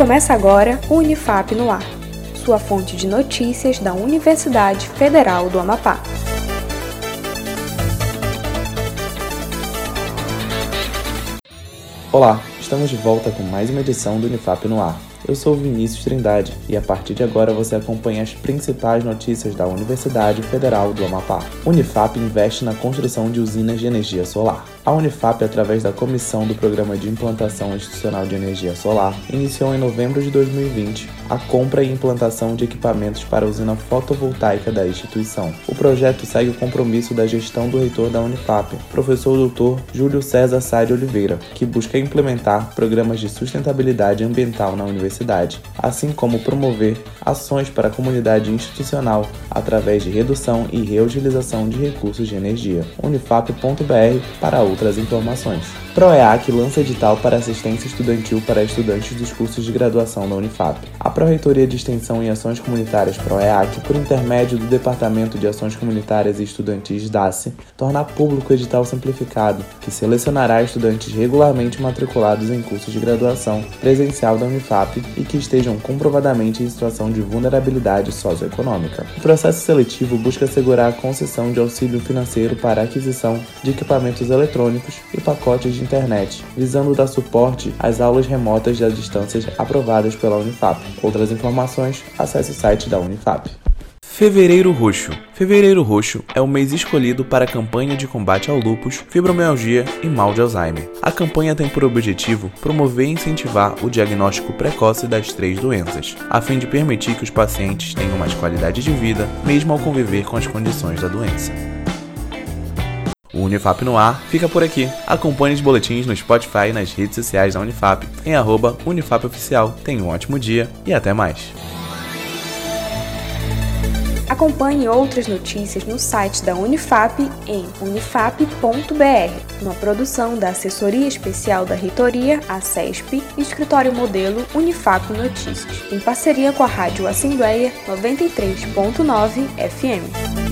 Começa agora o Unifap no Ar, sua fonte de notícias da Universidade Federal do Amapá. Olá, estamos de volta com mais uma edição do Unifap no Ar. Eu sou Vinícius Trindade e a partir de agora você acompanha as principais notícias da Universidade Federal do Amapá. Unifap investe na construção de usinas de energia solar. A Unifap, através da Comissão do Programa de Implantação Institucional de Energia Solar, iniciou em novembro de 2020 a compra e implantação de equipamentos para a usina fotovoltaica da instituição. O projeto segue o compromisso da gestão do reitor da Unifap, professor Dr. Júlio César Sá de Oliveira, que busca implementar programas de sustentabilidade ambiental na universidade, assim como promover ações para a comunidade institucional através de redução e reutilização de recursos de energia. unifap.br para outras informações. ProEAC lança edital para assistência estudantil para estudantes dos cursos de graduação da Unifap. A Pró-Reitoria de Extensão e Ações Comunitárias ProEAC, por intermédio do Departamento de Ações Comunitárias e Estudantis DACE, torna público o edital simplificado, que selecionará estudantes regularmente matriculados em cursos de graduação presencial da Unifap e que estejam comprovadamente em situação de vulnerabilidade socioeconômica. O processo seletivo busca assegurar a concessão de auxílio financeiro para aquisição de equipamentos eletrônicos e pacotes de de internet, visando dar suporte às aulas remotas das distâncias aprovadas pela Unifap. Outras informações, acesse o site da Unifap. Fevereiro Roxo. Fevereiro Roxo é o mês escolhido para a campanha de combate ao lúpus, fibromialgia e mal de Alzheimer. A campanha tem por objetivo promover e incentivar o diagnóstico precoce das três doenças, a fim de permitir que os pacientes tenham mais qualidade de vida, mesmo ao conviver com as condições da doença. O Unifap no ar fica por aqui. Acompanhe os boletins no Spotify e nas redes sociais da Unifap em arroba UnifapOficial. Tenha um ótimo dia e até mais. Acompanhe outras notícias no site da Unifap em unifap.br, uma produção da Assessoria Especial da Reitoria, a CESP, Escritório Modelo Unifap Notícias, em parceria com a Rádio Assembleia 93.9 FM.